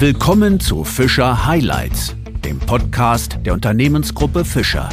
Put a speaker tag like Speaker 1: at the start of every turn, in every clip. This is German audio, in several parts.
Speaker 1: Willkommen zu Fischer Highlights, dem Podcast der Unternehmensgruppe Fischer.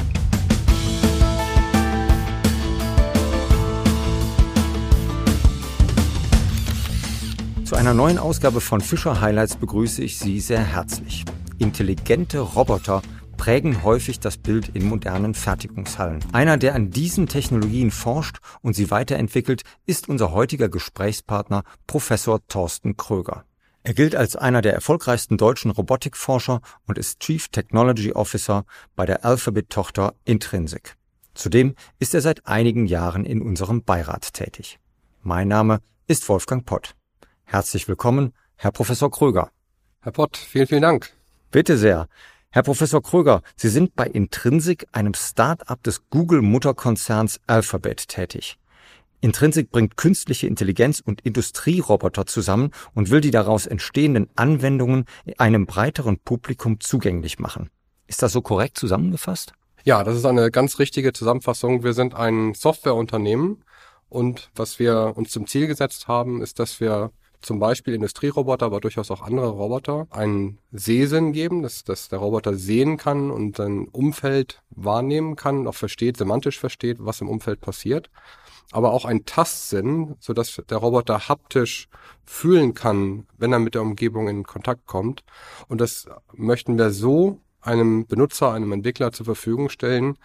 Speaker 2: Zu einer neuen Ausgabe von Fischer Highlights begrüße ich Sie sehr herzlich. Intelligente Roboter prägen häufig das Bild in modernen Fertigungshallen. Einer, der an diesen Technologien forscht und sie weiterentwickelt, ist unser heutiger Gesprächspartner Professor Thorsten Kröger. Er gilt als einer der erfolgreichsten deutschen Robotikforscher und ist Chief Technology Officer bei der Alphabet-Tochter Intrinsic. Zudem ist er seit einigen Jahren in unserem Beirat tätig. Mein Name ist Wolfgang Pott. Herzlich willkommen, Herr Professor Kröger.
Speaker 3: Herr Pott, vielen, vielen Dank.
Speaker 2: Bitte sehr. Herr Professor Kröger, Sie sind bei Intrinsic, einem Start-up des Google-Mutterkonzerns Alphabet, tätig. Intrinsic bringt künstliche Intelligenz und Industrieroboter zusammen und will die daraus entstehenden Anwendungen einem breiteren Publikum zugänglich machen. Ist das so korrekt zusammengefasst?
Speaker 3: Ja, das ist eine ganz richtige Zusammenfassung. Wir sind ein Softwareunternehmen und was wir uns zum Ziel gesetzt haben, ist, dass wir zum Beispiel Industrieroboter, aber durchaus auch andere Roboter, einen Sehsinn geben, dass, dass der Roboter sehen kann und sein Umfeld wahrnehmen kann, auch versteht, semantisch versteht, was im Umfeld passiert aber auch ein Tastsinn, so dass der Roboter haptisch fühlen kann, wenn er mit der Umgebung in Kontakt kommt. Und das möchten wir so einem Benutzer, einem Entwickler zur Verfügung stellen,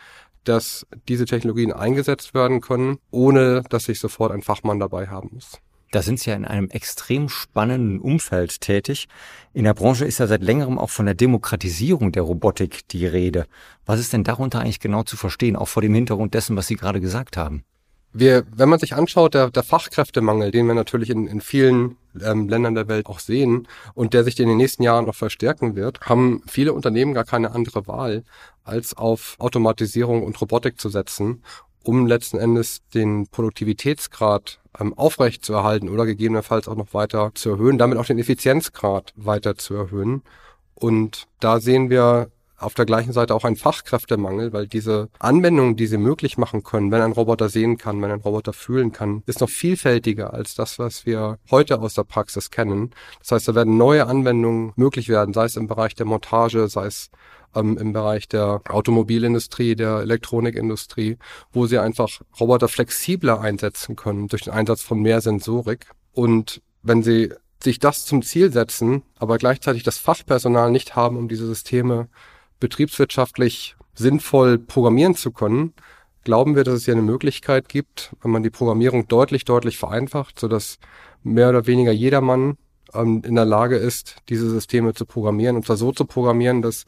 Speaker 3: dass diese Technologien eingesetzt werden können, ohne dass ich sofort ein Fachmann dabei haben muss.
Speaker 2: Da sind Sie ja in einem extrem spannenden Umfeld tätig. In der Branche ist ja seit längerem auch von der Demokratisierung der Robotik die Rede. Was ist denn darunter eigentlich genau zu verstehen, auch vor dem Hintergrund dessen, was Sie gerade gesagt haben?
Speaker 3: Wir, wenn man sich anschaut, der, der Fachkräftemangel, den wir natürlich in, in vielen ähm, Ländern der Welt auch sehen und der sich in den nächsten Jahren noch verstärken wird, haben viele Unternehmen gar keine andere Wahl, als auf Automatisierung und Robotik zu setzen, um letzten Endes den Produktivitätsgrad ähm, aufrecht zu erhalten oder gegebenenfalls auch noch weiter zu erhöhen, damit auch den Effizienzgrad weiter zu erhöhen. Und da sehen wir auf der gleichen Seite auch ein Fachkräftemangel, weil diese Anwendungen, die sie möglich machen können, wenn ein Roboter sehen kann, wenn ein Roboter fühlen kann, ist noch vielfältiger als das, was wir heute aus der Praxis kennen. Das heißt, da werden neue Anwendungen möglich werden, sei es im Bereich der Montage, sei es ähm, im Bereich der Automobilindustrie, der Elektronikindustrie, wo sie einfach Roboter flexibler einsetzen können durch den Einsatz von mehr Sensorik. Und wenn sie sich das zum Ziel setzen, aber gleichzeitig das Fachpersonal nicht haben, um diese Systeme betriebswirtschaftlich sinnvoll programmieren zu können, glauben wir, dass es hier eine Möglichkeit gibt, wenn man die Programmierung deutlich, deutlich vereinfacht, sodass mehr oder weniger jedermann ähm, in der Lage ist, diese Systeme zu programmieren und zwar so zu programmieren, dass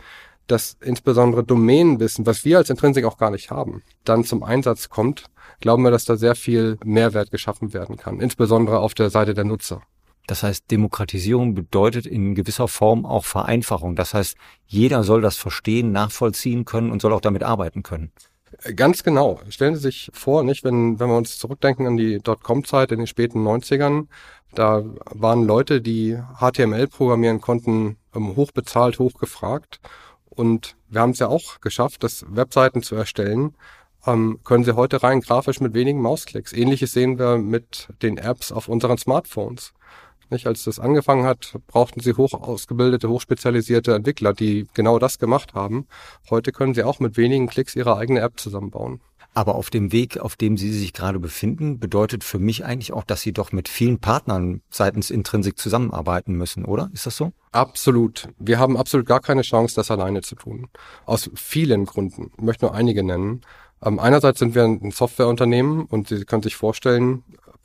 Speaker 3: das insbesondere Domänenwissen, was wir als Intrinsik auch gar nicht haben, dann zum Einsatz kommt, glauben wir, dass da sehr viel Mehrwert geschaffen werden kann, insbesondere auf der Seite der Nutzer.
Speaker 2: Das heißt, Demokratisierung bedeutet in gewisser Form auch Vereinfachung. Das heißt, jeder soll das verstehen, nachvollziehen können und soll auch damit arbeiten können.
Speaker 3: Ganz genau. Stellen Sie sich vor, nicht, wenn, wenn wir uns zurückdenken an die Dotcom-Zeit in den späten 90ern, da waren Leute, die HTML programmieren konnten, ähm, hochbezahlt, hochgefragt. Und wir haben es ja auch geschafft, das Webseiten zu erstellen, ähm, können Sie heute rein grafisch mit wenigen Mausklicks. Ähnliches sehen wir mit den Apps auf unseren Smartphones. Nicht, als das angefangen hat, brauchten sie hoch ausgebildete, hochspezialisierte Entwickler, die genau das gemacht haben. Heute können sie auch mit wenigen Klicks ihre eigene App zusammenbauen.
Speaker 2: Aber auf dem Weg, auf dem Sie sich gerade befinden, bedeutet für mich eigentlich auch, dass Sie doch mit vielen Partnern seitens Intrinsik zusammenarbeiten müssen, oder? Ist das so?
Speaker 3: Absolut. Wir haben absolut gar keine Chance, das alleine zu tun. Aus vielen Gründen. Ich möchte nur einige nennen. Ähm, einerseits sind wir ein Softwareunternehmen und Sie können sich vorstellen,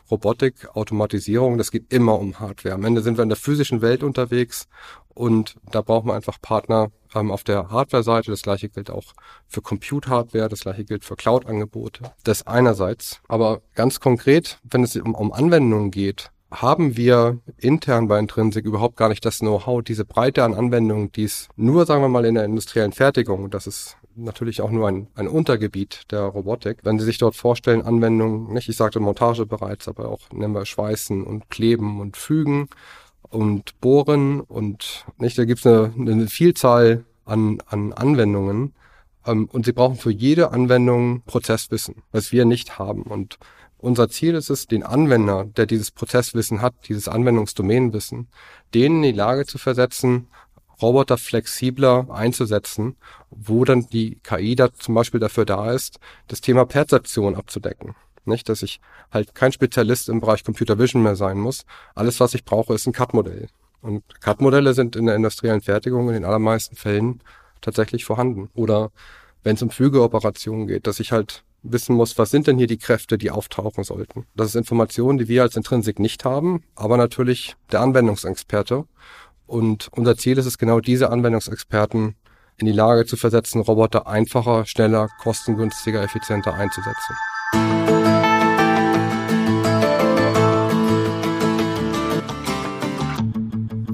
Speaker 3: Robotik, Automatisierung, das geht immer um Hardware. Am Ende sind wir in der physischen Welt unterwegs und da brauchen wir einfach Partner ähm, auf der Hardware-Seite. Das gleiche gilt auch für Compute-Hardware, das gleiche gilt für Cloud-Angebote. Das einerseits. Aber ganz konkret, wenn es um, um Anwendungen geht, haben wir intern bei Intrinsic überhaupt gar nicht das Know-how, diese Breite an Anwendungen, die es nur, sagen wir mal, in der industriellen Fertigung, das ist natürlich auch nur ein, ein Untergebiet der Robotik. Wenn Sie sich dort vorstellen, Anwendungen, nicht, ich sagte Montage bereits, aber auch nennen wir Schweißen und Kleben und Fügen und Bohren und nicht, da gibt es eine, eine Vielzahl an, an Anwendungen. Ähm, und Sie brauchen für jede Anwendung Prozesswissen, was wir nicht haben. Und Unser Ziel ist es, den Anwender, der dieses Prozesswissen hat, dieses Anwendungsdomänenwissen, denen in die Lage zu versetzen, Roboter flexibler einzusetzen, wo dann die KI da zum Beispiel dafür da ist, das Thema Perzeption abzudecken. Nicht, dass ich halt kein Spezialist im Bereich Computer Vision mehr sein muss. Alles, was ich brauche, ist ein CAD-Modell. Und CAD-Modelle sind in der industriellen Fertigung in den allermeisten Fällen tatsächlich vorhanden. Oder wenn es um Flügeoperationen geht, dass ich halt wissen muss, was sind denn hier die Kräfte, die auftauchen sollten. Das ist Information, die wir als Intrinsik nicht haben, aber natürlich der Anwendungsexperte. Und unser Ziel ist es genau, diese Anwendungsexperten in die Lage zu versetzen, Roboter einfacher, schneller, kostengünstiger, effizienter einzusetzen.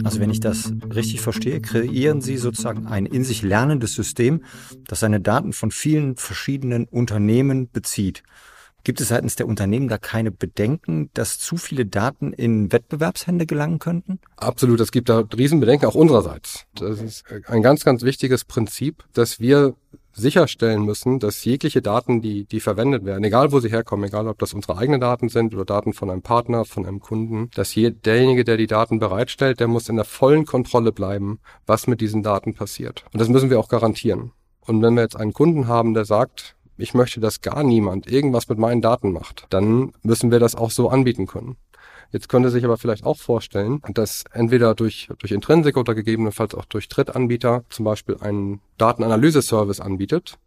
Speaker 2: Also wenn ich das richtig verstehe, kreieren Sie sozusagen ein in sich lernendes System, das seine Daten von vielen verschiedenen Unternehmen bezieht. Gibt es seitens der Unternehmen da keine Bedenken, dass zu viele Daten in Wettbewerbshände gelangen könnten?
Speaker 3: Absolut, es gibt da Riesenbedenken auch unsererseits. Das ist ein ganz, ganz wichtiges Prinzip, dass wir sicherstellen müssen, dass jegliche Daten, die, die verwendet werden, egal wo sie herkommen, egal ob das unsere eigenen Daten sind oder Daten von einem Partner, von einem Kunden, dass je, derjenige, der die Daten bereitstellt, der muss in der vollen Kontrolle bleiben, was mit diesen Daten passiert. Und das müssen wir auch garantieren. Und wenn wir jetzt einen Kunden haben, der sagt, ich möchte, dass gar niemand irgendwas mit meinen Daten macht, dann müssen wir das auch so anbieten können. Jetzt könnte sich aber vielleicht auch vorstellen, dass entweder durch, durch Intrinsic oder gegebenenfalls auch durch Drittanbieter zum Beispiel einen Datenanalyse-Service anbietet.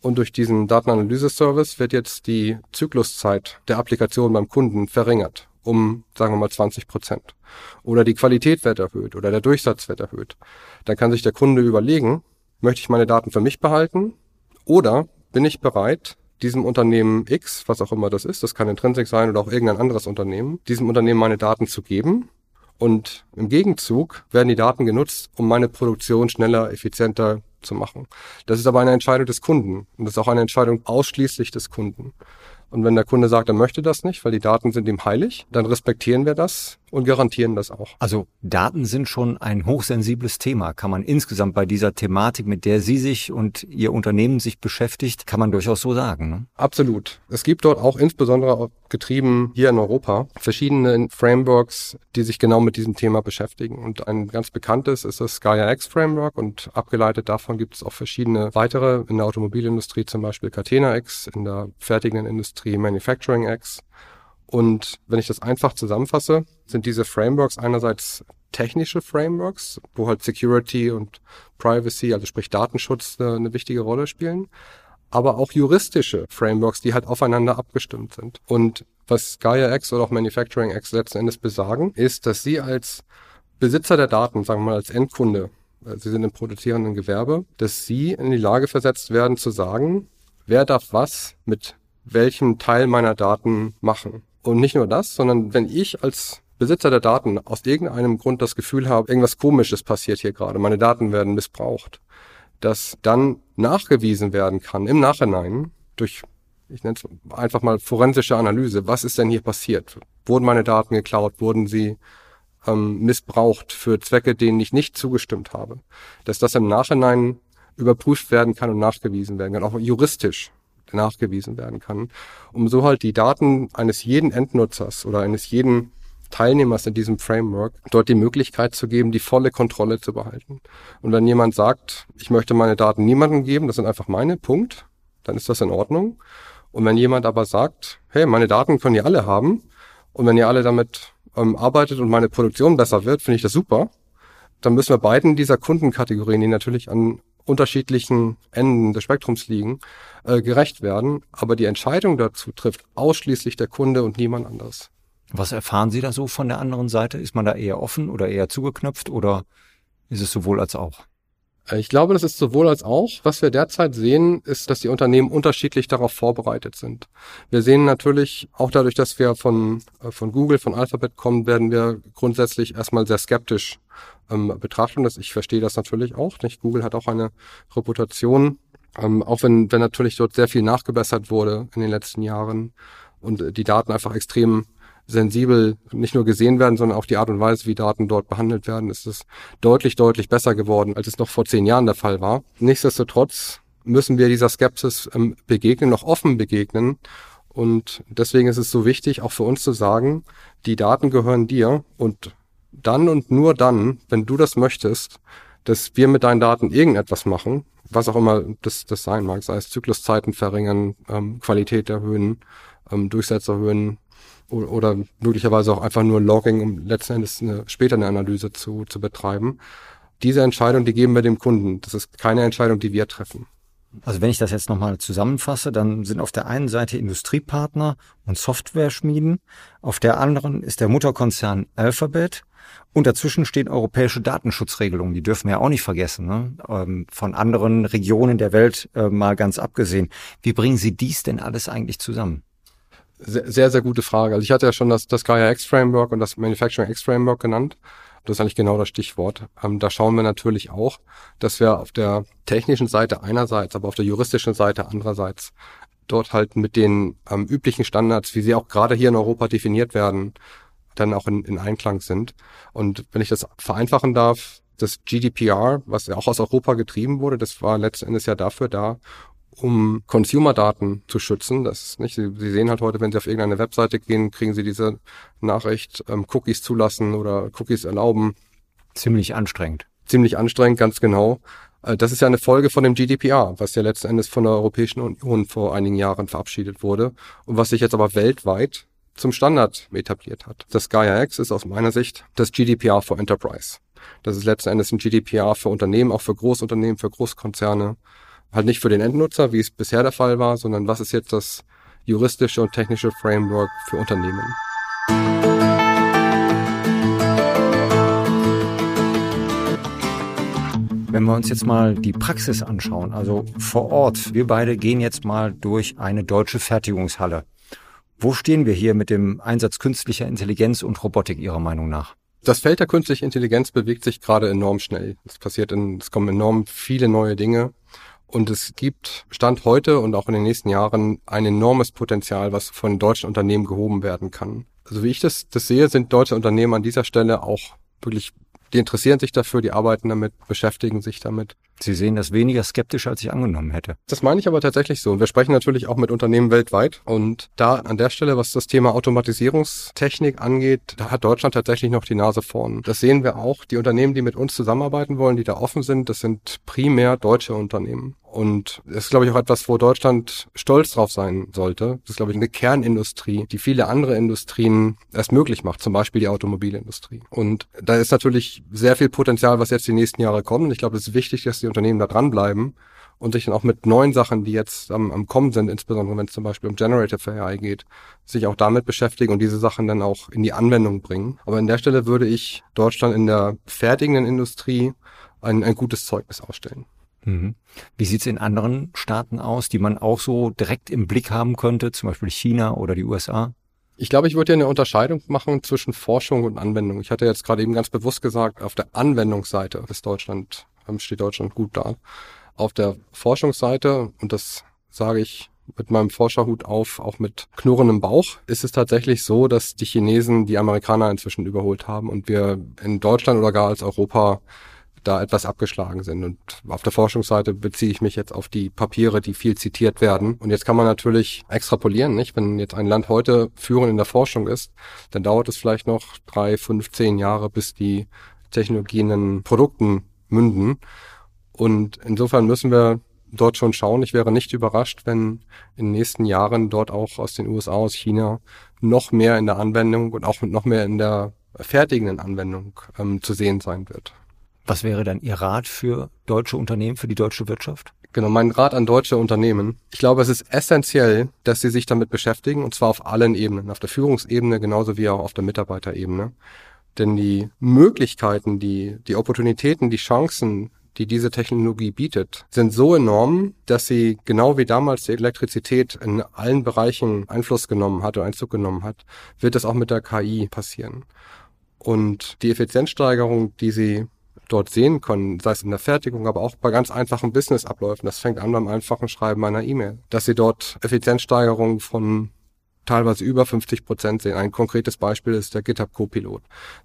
Speaker 3: Und durch diesen Datenanalyse-Service wird jetzt die Zykluszeit der Applikation beim Kunden verringert um, sagen wir mal, 20 Prozent. Oder die Qualität wird erhöht oder der Durchsatz wird erhöht. Dann kann sich der Kunde überlegen, möchte ich meine Daten für mich behalten oder bin ich bereit, diesem Unternehmen X, was auch immer das ist, das kann Intrinsic sein oder auch irgendein anderes Unternehmen, diesem Unternehmen meine Daten zu geben. Und im Gegenzug werden die Daten genutzt, um meine Produktion schneller, effizienter zu machen. Das ist aber eine Entscheidung des Kunden. Und das ist auch eine Entscheidung ausschließlich des Kunden. Und wenn der Kunde sagt, er möchte das nicht, weil die Daten sind ihm heilig, dann respektieren wir das und garantieren das auch.
Speaker 2: Also Daten sind schon ein hochsensibles Thema. Kann man insgesamt bei dieser Thematik, mit der Sie sich und Ihr Unternehmen sich beschäftigt, kann man durchaus so sagen. Ne?
Speaker 3: Absolut. Es gibt dort auch insbesondere getrieben hier in Europa verschiedene Frameworks, die sich genau mit diesem Thema beschäftigen. Und ein ganz bekanntes ist das Gaia X Framework und abgeleitet davon gibt es auch verschiedene weitere in der Automobilindustrie, zum Beispiel Catena X, in der fertigenden Industrie Manufacturing X. Und wenn ich das einfach zusammenfasse, sind diese Frameworks einerseits technische Frameworks, wo halt Security und Privacy, also sprich Datenschutz, eine, eine wichtige Rolle spielen aber auch juristische Frameworks, die halt aufeinander abgestimmt sind. Und was Gaia X oder auch Manufacturing X letzten Endes besagen, ist, dass Sie als Besitzer der Daten, sagen wir mal als Endkunde, äh, Sie sind im produzierenden Gewerbe, dass Sie in die Lage versetzt werden zu sagen, wer darf was mit welchem Teil meiner Daten machen. Und nicht nur das, sondern wenn ich als Besitzer der Daten aus irgendeinem Grund das Gefühl habe, irgendwas Komisches passiert hier gerade, meine Daten werden missbraucht, dass dann nachgewiesen werden kann im Nachhinein durch, ich nenne es einfach mal forensische Analyse, was ist denn hier passiert? Wurden meine Daten geklaut? Wurden sie ähm, missbraucht für Zwecke, denen ich nicht zugestimmt habe? Dass das im Nachhinein überprüft werden kann und nachgewiesen werden kann, auch juristisch nachgewiesen werden kann, um so halt die Daten eines jeden Endnutzers oder eines jeden Teilnehmers in diesem Framework dort die Möglichkeit zu geben, die volle Kontrolle zu behalten. Und wenn jemand sagt, ich möchte meine Daten niemandem geben, das sind einfach meine, Punkt, dann ist das in Ordnung. Und wenn jemand aber sagt, hey, meine Daten können ihr alle haben und wenn ihr alle damit ähm, arbeitet und meine Produktion besser wird, finde ich das super, dann müssen wir beiden dieser Kundenkategorien, die natürlich an unterschiedlichen Enden des Spektrums liegen, äh, gerecht werden. Aber die Entscheidung dazu trifft ausschließlich der Kunde und niemand anderes.
Speaker 2: Was erfahren Sie da so von der anderen Seite? Ist man da eher offen oder eher zugeknöpft oder ist es sowohl als auch?
Speaker 3: Äh, ich glaube, das ist sowohl als auch. Was wir derzeit sehen, ist, dass die Unternehmen unterschiedlich darauf vorbereitet sind. Wir sehen natürlich, auch dadurch, dass wir von, äh, von Google, von Alphabet kommen, werden wir grundsätzlich erstmal sehr skeptisch ähm, betrachten. Das, ich verstehe das natürlich auch. Nicht? Google hat auch eine Reputation, ähm, auch wenn, wenn natürlich dort sehr viel nachgebessert wurde in den letzten Jahren und äh, die Daten einfach extrem sensibel nicht nur gesehen werden, sondern auch die Art und Weise, wie Daten dort behandelt werden, ist es deutlich, deutlich besser geworden, als es noch vor zehn Jahren der Fall war. Nichtsdestotrotz müssen wir dieser Skepsis ähm, begegnen, noch offen begegnen Und deswegen ist es so wichtig, auch für uns zu sagen, die Daten gehören dir und dann und nur dann, wenn du das möchtest, dass wir mit deinen Daten irgendetwas machen, was auch immer das, das sein mag, sei es Zykluszeiten verringern, ähm, Qualität erhöhen, ähm, Durchsatz erhöhen oder, möglicherweise auch einfach nur Logging, um letzten Endes eine, später eine Analyse zu, zu betreiben. Diese Entscheidung, die geben wir dem Kunden. Das ist keine Entscheidung, die wir treffen.
Speaker 2: Also wenn ich das jetzt nochmal zusammenfasse, dann sind auf der einen Seite Industriepartner und Software-Schmieden, auf der anderen ist der Mutterkonzern Alphabet und dazwischen stehen europäische Datenschutzregelungen, die dürfen wir ja auch nicht vergessen, ne? Ähm, von anderen Regionen der Welt äh, mal ganz abgesehen. Wie bringen Sie dies denn alles eigentlich zusammen?
Speaker 3: Sehr, sehr, gute Frage. Also ich hatte ja schon das, das Gaia X Framework und das Manufacturing X Framework genannt. Das ist eigentlich genau das Stichwort. Ähm, da schauen wir natürlich auch, dass wir auf der technischen Seite einerseits, aber auf der juristischen Seite andererseits dort halt mit den ähm, üblichen Standards, wie sie auch gerade hier in Europa definiert werden, dann auch in, in Einklang sind. Und wenn ich das vereinfachen darf, das GDPR, was ja auch aus Europa getrieben wurde, das war letzten Endes ja dafür da, um Consumer-Daten zu schützen. Das ist nicht, Sie, Sie, sehen halt heute, wenn Sie auf irgendeine Webseite gehen, kriegen Sie diese Nachricht, ähm, Cookies zulassen oder Cookies erlauben.
Speaker 2: Ziemlich anstrengend.
Speaker 3: Ziemlich anstrengend, ganz genau. Äh, das ist ja eine Folge von dem GDPR, was ja letzten Endes von der Europäischen Union vor einigen Jahren verabschiedet wurde und was sich jetzt aber weltweit zum Standard etabliert hat. Das Gaia X ist aus meiner Sicht das GDPR for Enterprise. Das ist letzten Endes ein GDPR für Unternehmen, auch für Großunternehmen, für Großkonzerne, halt nicht für den Endnutzer, wie es bisher der Fall war, sondern was ist jetzt das juristische und technische Framework für Unternehmen.
Speaker 2: Wenn wir uns jetzt mal die Praxis anschauen, also vor Ort, wir beide gehen jetzt mal durch eine deutsche Fertigungshalle. Wo stehen wir hier mit dem Einsatz künstlicher Intelligenz und Robotik Ihrer Meinung nach?
Speaker 3: Das Feld der künstlichen Intelligenz bewegt sich gerade enorm schnell. Es passiert in, es kommen enorm viele neue Dinge. Und es gibt Stand heute und auch in den nächsten Jahren ein enormes Potenzial, was von deutschen Unternehmen gehoben werden kann. Also wie ich das, das sehe, sind deutsche Unternehmen an dieser Stelle auch wirklich, die interessieren sich dafür, die arbeiten damit, beschäftigen sich damit.
Speaker 2: Sie sehen das weniger skeptisch, als ich angenommen hätte.
Speaker 3: Das meine ich aber tatsächlich so. Wir sprechen natürlich auch mit Unternehmen weltweit. Und da an der Stelle, was das Thema Automatisierungstechnik angeht, da hat Deutschland tatsächlich noch die Nase vorn. Das sehen wir auch. Die Unternehmen, die mit uns zusammenarbeiten wollen, die da offen sind, das sind primär deutsche Unternehmen. Und das ist, glaube ich, auch etwas, wo Deutschland stolz drauf sein sollte. Das ist, glaube ich, eine Kernindustrie, die viele andere Industrien erst möglich macht, zum Beispiel die Automobilindustrie. Und da ist natürlich sehr viel Potenzial, was jetzt die nächsten Jahre kommt. Und ich glaube, es ist wichtig, dass die Unternehmen da dranbleiben und sich dann auch mit neuen Sachen, die jetzt am, am Kommen sind, insbesondere wenn es zum Beispiel um Generative AI geht, sich auch damit beschäftigen und diese Sachen dann auch in die Anwendung bringen. Aber an der Stelle würde ich Deutschland in der fertigenden Industrie ein, ein gutes Zeugnis ausstellen.
Speaker 2: Mhm. Wie sieht's in anderen Staaten aus, die man auch so direkt im Blick haben könnte, zum Beispiel China oder die USA?
Speaker 3: Ich glaube, ich würde ja eine Unterscheidung machen zwischen Forschung und Anwendung. Ich hatte jetzt gerade eben ganz bewusst gesagt, auf der Anwendungsseite ist Deutschland steht Deutschland gut da. Auf der Forschungsseite, und das sage ich mit meinem Forscherhut auf, auch mit knurrendem Bauch, ist es tatsächlich so, dass die Chinesen die Amerikaner inzwischen überholt haben und wir in Deutschland oder gar als Europa da etwas abgeschlagen sind. Und auf der Forschungsseite beziehe ich mich jetzt auf die Papiere, die viel zitiert werden. Und jetzt kann man natürlich extrapolieren, nicht? Wenn jetzt ein Land heute führend in der Forschung ist, dann dauert es vielleicht noch drei, fünf, zehn Jahre, bis die Technologien in Produkten münden. Und insofern müssen wir dort schon schauen. Ich wäre nicht überrascht, wenn in den nächsten Jahren dort auch aus den USA, aus China noch mehr in der Anwendung und auch noch mehr in der fertigenden Anwendung ähm, zu sehen sein wird.
Speaker 2: Was wäre dann Ihr Rat für deutsche Unternehmen, für die deutsche Wirtschaft?
Speaker 3: Genau, mein Rat an deutsche Unternehmen. Ich glaube, es ist essentiell, dass sie sich damit beschäftigen, und zwar auf allen Ebenen, auf der Führungsebene genauso wie auch auf der Mitarbeiterebene. Denn die Möglichkeiten, die, die Opportunitäten, die Chancen, die diese Technologie bietet, sind so enorm, dass sie genau wie damals die Elektrizität in allen Bereichen Einfluss genommen hat oder Einzug genommen hat, wird das auch mit der KI passieren. Und die Effizienzsteigerung, die sie dort sehen können, sei es in der Fertigung, aber auch bei ganz einfachen Businessabläufen, das fängt an beim einfachen Schreiben einer E-Mail, dass sie dort Effizienzsteigerung von teilweise über 50 Prozent sehen. Ein konkretes Beispiel ist der GitHub Copilot,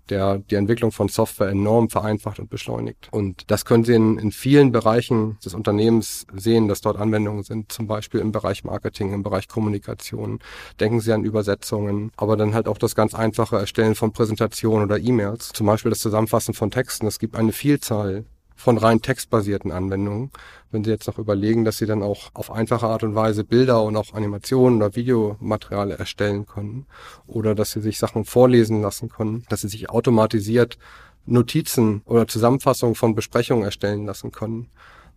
Speaker 3: der die Entwicklung von Software enorm vereinfacht und beschleunigt. Und das können Sie in, in vielen Bereichen des Unternehmens sehen, dass dort Anwendungen sind, zum Beispiel im Bereich Marketing, im Bereich Kommunikation. Denken Sie an Übersetzungen, aber dann halt auch das ganz einfache Erstellen von Präsentationen oder E-Mails, zum Beispiel das Zusammenfassen von Texten. Es gibt eine Vielzahl von rein textbasierten Anwendungen. Wenn Sie jetzt noch überlegen, dass Sie dann auch auf einfache Art und Weise Bilder und auch Animationen oder Videomaterial erstellen können oder dass Sie sich Sachen vorlesen lassen können, dass Sie sich automatisiert Notizen oder Zusammenfassungen von Besprechungen erstellen lassen können.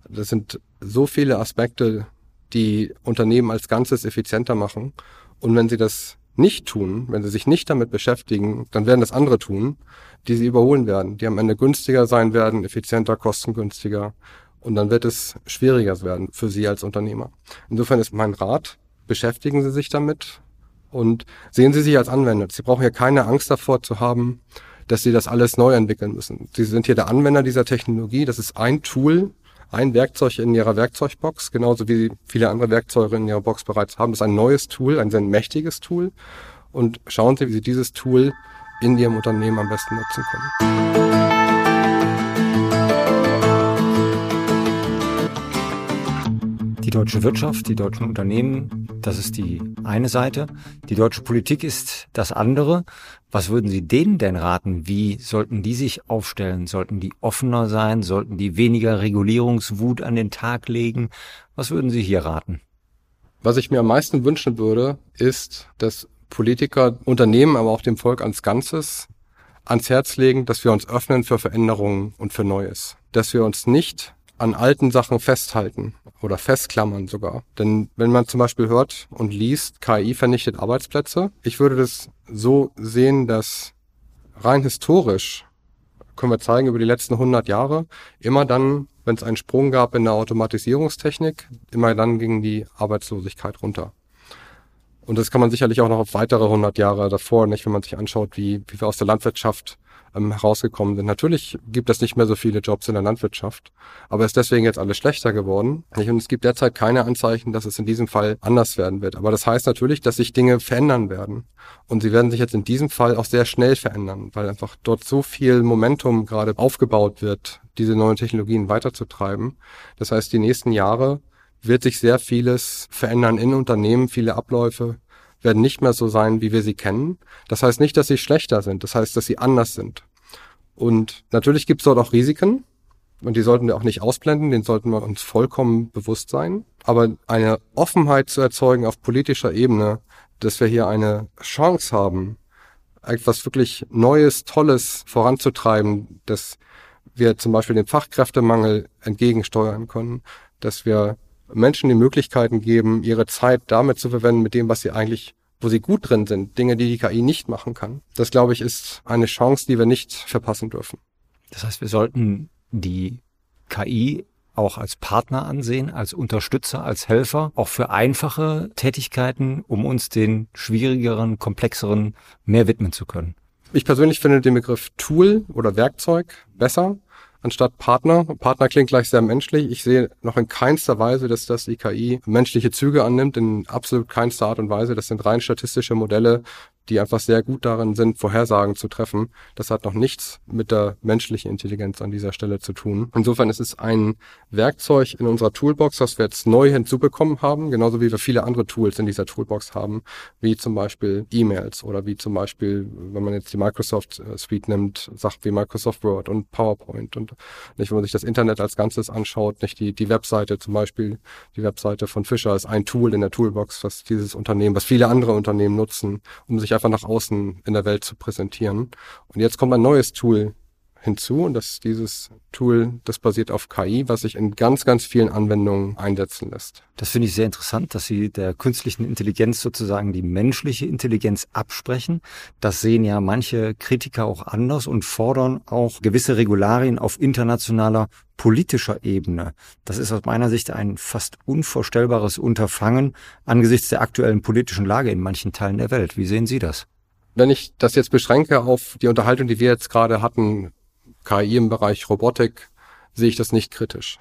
Speaker 3: Das sind so viele Aspekte, die Unternehmen als Ganzes effizienter machen. Und wenn Sie das nicht tun, wenn sie sich nicht damit beschäftigen, dann werden das andere tun, die sie überholen werden, die am Ende günstiger sein werden, effizienter, kostengünstiger. Und dann wird es schwieriger werden für Sie als Unternehmer. Insofern ist mein Rat, beschäftigen Sie sich damit und sehen Sie sich als Anwender. Sie brauchen ja keine Angst davor zu haben, dass Sie das alles neu entwickeln müssen. Sie sind hier der Anwender dieser Technologie. Das ist ein Tool, ein Werkzeug in ihrer Werkzeugbox, genauso wie viele andere Werkzeuge in ihrer Box bereits haben. Das ist ein neues Tool, ein sehr mächtiges Tool. Und schauen Sie, wie Sie dieses Tool in Ihrem Unternehmen am besten nutzen können.
Speaker 2: Deutsche Wirtschaft, die deutschen Unternehmen, das ist die eine Seite. Die deutsche Politik ist das andere. Was würden Sie denen denn raten? Wie sollten die sich aufstellen? Sollten die offener sein? Sollten die weniger Regulierungswut an den Tag legen? Was würden Sie hier raten?
Speaker 3: Was ich mir am meisten wünschen würde, ist, dass Politiker, Unternehmen, aber auch dem Volk als Ganzes ans Herz legen, dass wir uns öffnen für Veränderungen und für Neues. Dass wir uns nicht an alten Sachen festhalten oder festklammern sogar. Denn wenn man zum Beispiel hört und liest, KI vernichtet Arbeitsplätze, ich würde das so sehen, dass rein historisch können wir zeigen über die letzten 100 Jahre, immer dann, wenn es einen Sprung gab in der Automatisierungstechnik, immer dann ging die Arbeitslosigkeit runter. Und das kann man sicherlich auch noch auf weitere 100 Jahre davor, nicht, wenn man sich anschaut, wie, wie wir aus der Landwirtschaft ähm, herausgekommen sind. Natürlich gibt es nicht mehr so viele Jobs in der Landwirtschaft, aber ist deswegen jetzt alles schlechter geworden. Und es gibt derzeit keine Anzeichen, dass es in diesem Fall anders werden wird. Aber das heißt natürlich, dass sich Dinge verändern werden. Und sie werden sich jetzt in diesem Fall auch sehr schnell verändern, weil einfach dort so viel Momentum gerade aufgebaut wird, diese neuen Technologien weiterzutreiben. Das heißt, die nächsten Jahre wird sich sehr vieles verändern in Unternehmen, viele Abläufe, werden nicht mehr so sein, wie wir sie kennen. Das heißt nicht, dass sie schlechter sind, das heißt, dass sie anders sind. Und natürlich gibt es dort auch Risiken und die sollten wir auch nicht ausblenden, den sollten wir uns vollkommen bewusst sein. Aber eine Offenheit zu erzeugen auf politischer Ebene, dass wir hier eine Chance haben, etwas wirklich Neues, Tolles voranzutreiben, dass wir zum Beispiel den Fachkräftemangel entgegensteuern können, dass wir Menschen die Möglichkeiten geben, ihre Zeit damit zu verwenden, mit dem, was sie eigentlich, wo sie gut drin sind, Dinge, die die KI nicht machen kann. Das, glaube ich, ist eine Chance, die wir nicht verpassen dürfen.
Speaker 2: Das heißt, wir sollten die KI auch als Partner ansehen, als Unterstützer, als Helfer, auch für einfache Tätigkeiten, um uns den schwierigeren, komplexeren mehr widmen zu können.
Speaker 3: Ich persönlich finde den Begriff Tool oder Werkzeug besser, anstatt Partner. Partner klingt gleich sehr menschlich. Ich sehe noch in keinster Weise, dass das die KI menschliche Züge annimmt, in absolut keinster Art und Weise. Das sind rein statistische Modelle, die einfach sehr gut darin sind, Vorhersagen zu treffen. Das hat noch nichts mit der menschlichen Intelligenz an dieser Stelle zu tun. Insofern ist es ein Werkzeug in unserer Toolbox, das wir jetzt neu hinzubekommen haben, genauso wie wir viele andere Tools in dieser Toolbox haben, wie zum Beispiel E-Mails oder wie zum Beispiel, wenn man jetzt die Microsoft äh, Suite nimmt, Sachen wie Microsoft Word und PowerPoint und nicht, wenn man sich das Internet als Ganzes anschaut, nicht die, die Webseite zum Beispiel, die Webseite von Fischer ist ein Tool in der Toolbox, was dieses Unternehmen, was viele andere Unternehmen nutzen, um sich einfach nach außen in der Welt zu präsentieren. Und jetzt kommt ein neues Tool hinzu und das ist dieses Tool, das basiert auf KI, was sich in ganz, ganz vielen Anwendungen einsetzen lässt.
Speaker 2: Das finde ich sehr interessant, dass Sie der künstlichen Intelligenz sozusagen die menschliche Intelligenz absprechen. Das sehen ja manche Kritiker auch anders und fordern auch gewisse Regularien auf internationaler politischer Ebene. Das ist aus meiner Sicht ein fast unvorstellbares Unterfangen angesichts der aktuellen politischen Lage in manchen Teilen der Welt. Wie sehen Sie das?
Speaker 3: Wenn ich das jetzt beschränke auf die Unterhaltung, die wir jetzt gerade hatten, KI im Bereich Robotik, sehe ich das nicht kritisch.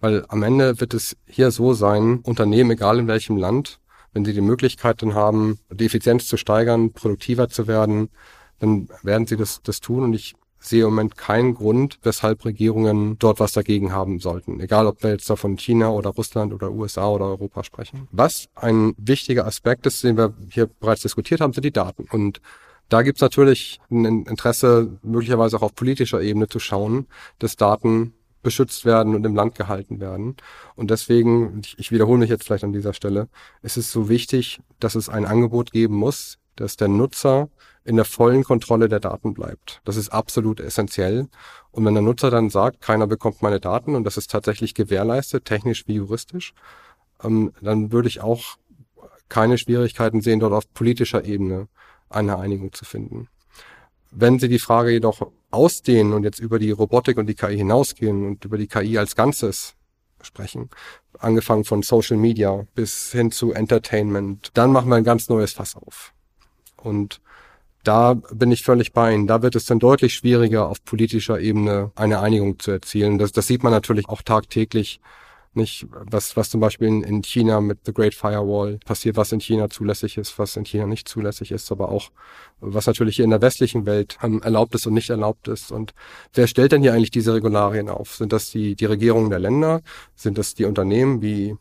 Speaker 3: Weil am Ende wird es hier so sein, Unternehmen, egal in welchem Land, Wenn sie die Möglichkeit dann haben, die Effizienz zu steigern, produktiver zu werden, dann werden sie das, das tun. Und ich sehe im Moment keinen Grund, weshalb Regierungen dort was dagegen haben sollten. Egal, ob wir jetzt da von China oder Russland oder USA oder Europa sprechen. Was ein wichtiger Aspekt ist, den wir hier bereits diskutiert haben, sind die Daten. Und da gibt's natürlich ein Interesse, möglicherweise auch auf politischer Ebene zu schauen, dass Daten beschützt werden und im Land gehalten werden. Und deswegen, ich, wiederhole mich jetzt vielleicht an dieser Stelle, ist es so wichtig, dass es ein Angebot geben muss, dass der Nutzer in der vollen Kontrolle der Daten bleibt. Das ist absolut essentiell. Und wenn der Nutzer dann sagt, keiner bekommt meine Daten und das ist tatsächlich gewährleistet, technisch wie juristisch, ähm, dann würde ich auch keine Schwierigkeiten sehen, dort auf politischer Ebene eine Einigung zu finden. Wenn Sie die Frage jedoch ausdehnen und jetzt über die Robotik und die KI hinausgehen und über die KI als Ganzes sprechen, angefangen von Social Media bis hin zu Entertainment, dann machen wir ein ganz neues Fass auf. Und da bin ich völlig bei Ihnen. Da wird es dann deutlich schwieriger, auf politischer Ebene eine Einigung zu erzielen. Das, das sieht man natürlich auch tagtäglich. Nicht, was, was zum Beispiel in, in China mit The Great Firewall passiert, was in China zulässig ist, was in China nicht zulässig ist, aber auch, was natürlich hier in der westlichen Welt ähm, erlaubt ist und nicht erlaubt ist. Und wer stellt denn hier eigentlich diese Regularien auf? Sind das die, die Regierungen der Länder? Sind das die Unternehmen wie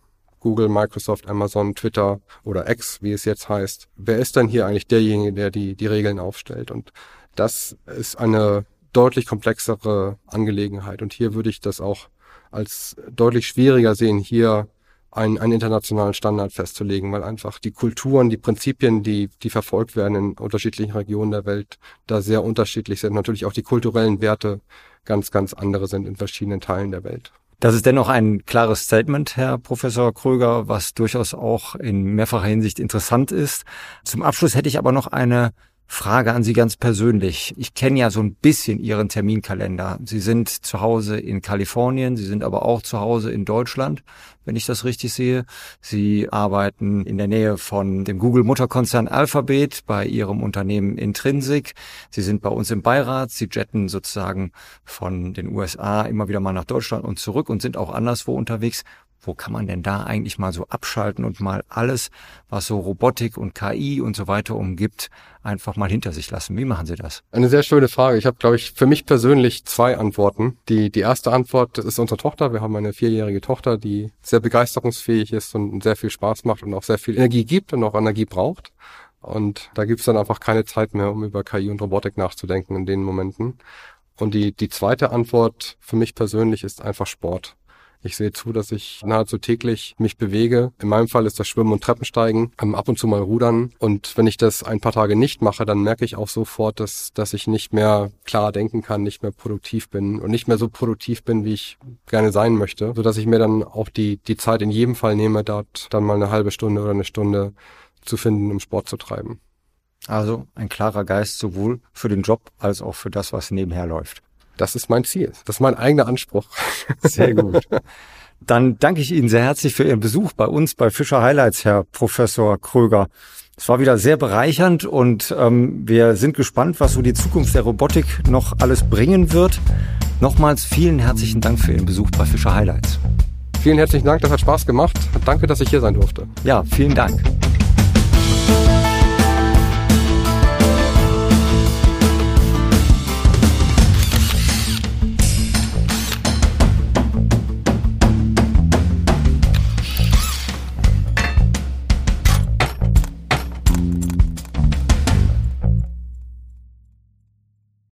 Speaker 3: Google, Microsoft, Amazon, Twitter oder X, wie es jetzt heißt. Wer ist denn hier eigentlich derjenige, der die, die Regeln aufstellt? Und das ist eine deutlich komplexere Angelegenheit. Und hier würde ich das auch als deutlich schwieriger sehen, hier einen, einen internationalen Standard festzulegen, weil einfach die Kulturen, die Prinzipien, die, die verfolgt werden in unterschiedlichen Regionen der Welt, da sehr unterschiedlich sind. Natürlich auch die kulturellen Werte ganz, ganz andere sind in verschiedenen Teilen der Welt.
Speaker 2: Das ist dennoch ein klares Statement, Herr Professor Kröger, was durchaus auch in mehrfacher Hinsicht interessant ist. Zum Abschluss hätte ich aber noch eine Frage an Sie ganz persönlich. Ich kenne ja so ein bisschen Ihren Terminkalender. Sie sind zu Hause in Kalifornien, Sie sind aber auch zu Hause in Deutschland, wenn ich das richtig sehe. Sie arbeiten in der Nähe von dem Google-Mutterkonzern Alphabet bei Ihrem Unternehmen Intrinsic. Sie sind bei uns im Beirat. Sie jetten sozusagen von den USA immer wieder mal nach Deutschland und zurück und sind auch anderswo unterwegs wo kann man denn da eigentlich mal so abschalten und mal alles, was so Robotik und KI und so weiter umgibt, einfach mal hinter sich lassen? Wie machen Sie das?
Speaker 3: Eine sehr schöne Frage. Ich habe, glaube ich, für mich persönlich zwei Antworten. Die, die erste Antwort ist unsere Tochter. Wir haben eine vierjährige Tochter, die sehr begeisterungsfähig ist und sehr viel Spaß macht und auch sehr viel Energie gibt und auch Energie braucht. Und da gibt's dann einfach keine Zeit mehr, um über KI und Robotik nachzudenken in den Momenten. Und die, die zweite Antwort für mich persönlich ist einfach Sport. Ich sehe zu, dass ich nahezu täglich mich bewege. In meinem Fall ist das Schwimmen und Treppensteigen, ab und zu mal Rudern. Und wenn ich das ein paar Tage nicht mache, dann merke ich auch sofort, dass, dass ich nicht mehr klar denken kann, nicht mehr produktiv bin und nicht mehr so produktiv bin, wie ich gerne sein möchte, so dass ich mir dann auch die, die Zeit in jedem Fall nehme, dort dann mal eine halbe Stunde oder eine Stunde zu finden, um Sport zu treiben.
Speaker 2: Also ein klarer Geist sowohl für den Job als auch für das, was nebenher läuft.
Speaker 3: Das ist mein Ziel. Das ist mein eigener Anspruch.
Speaker 2: Sehr gut. Dann danke ich Ihnen sehr herzlich für Ihren Besuch bei uns bei Fischer Highlights, Herr Professor Kröger. Es war wieder sehr bereichernd und ähm, wir sind gespannt, was so die Zukunft der Robotik noch alles bringen wird. Nochmals vielen herzlichen Dank für Ihren Besuch bei Fischer Highlights.
Speaker 3: Vielen herzlichen Dank, das hat Spaß gemacht. Danke, dass ich hier sein durfte.
Speaker 2: Ja, vielen Dank.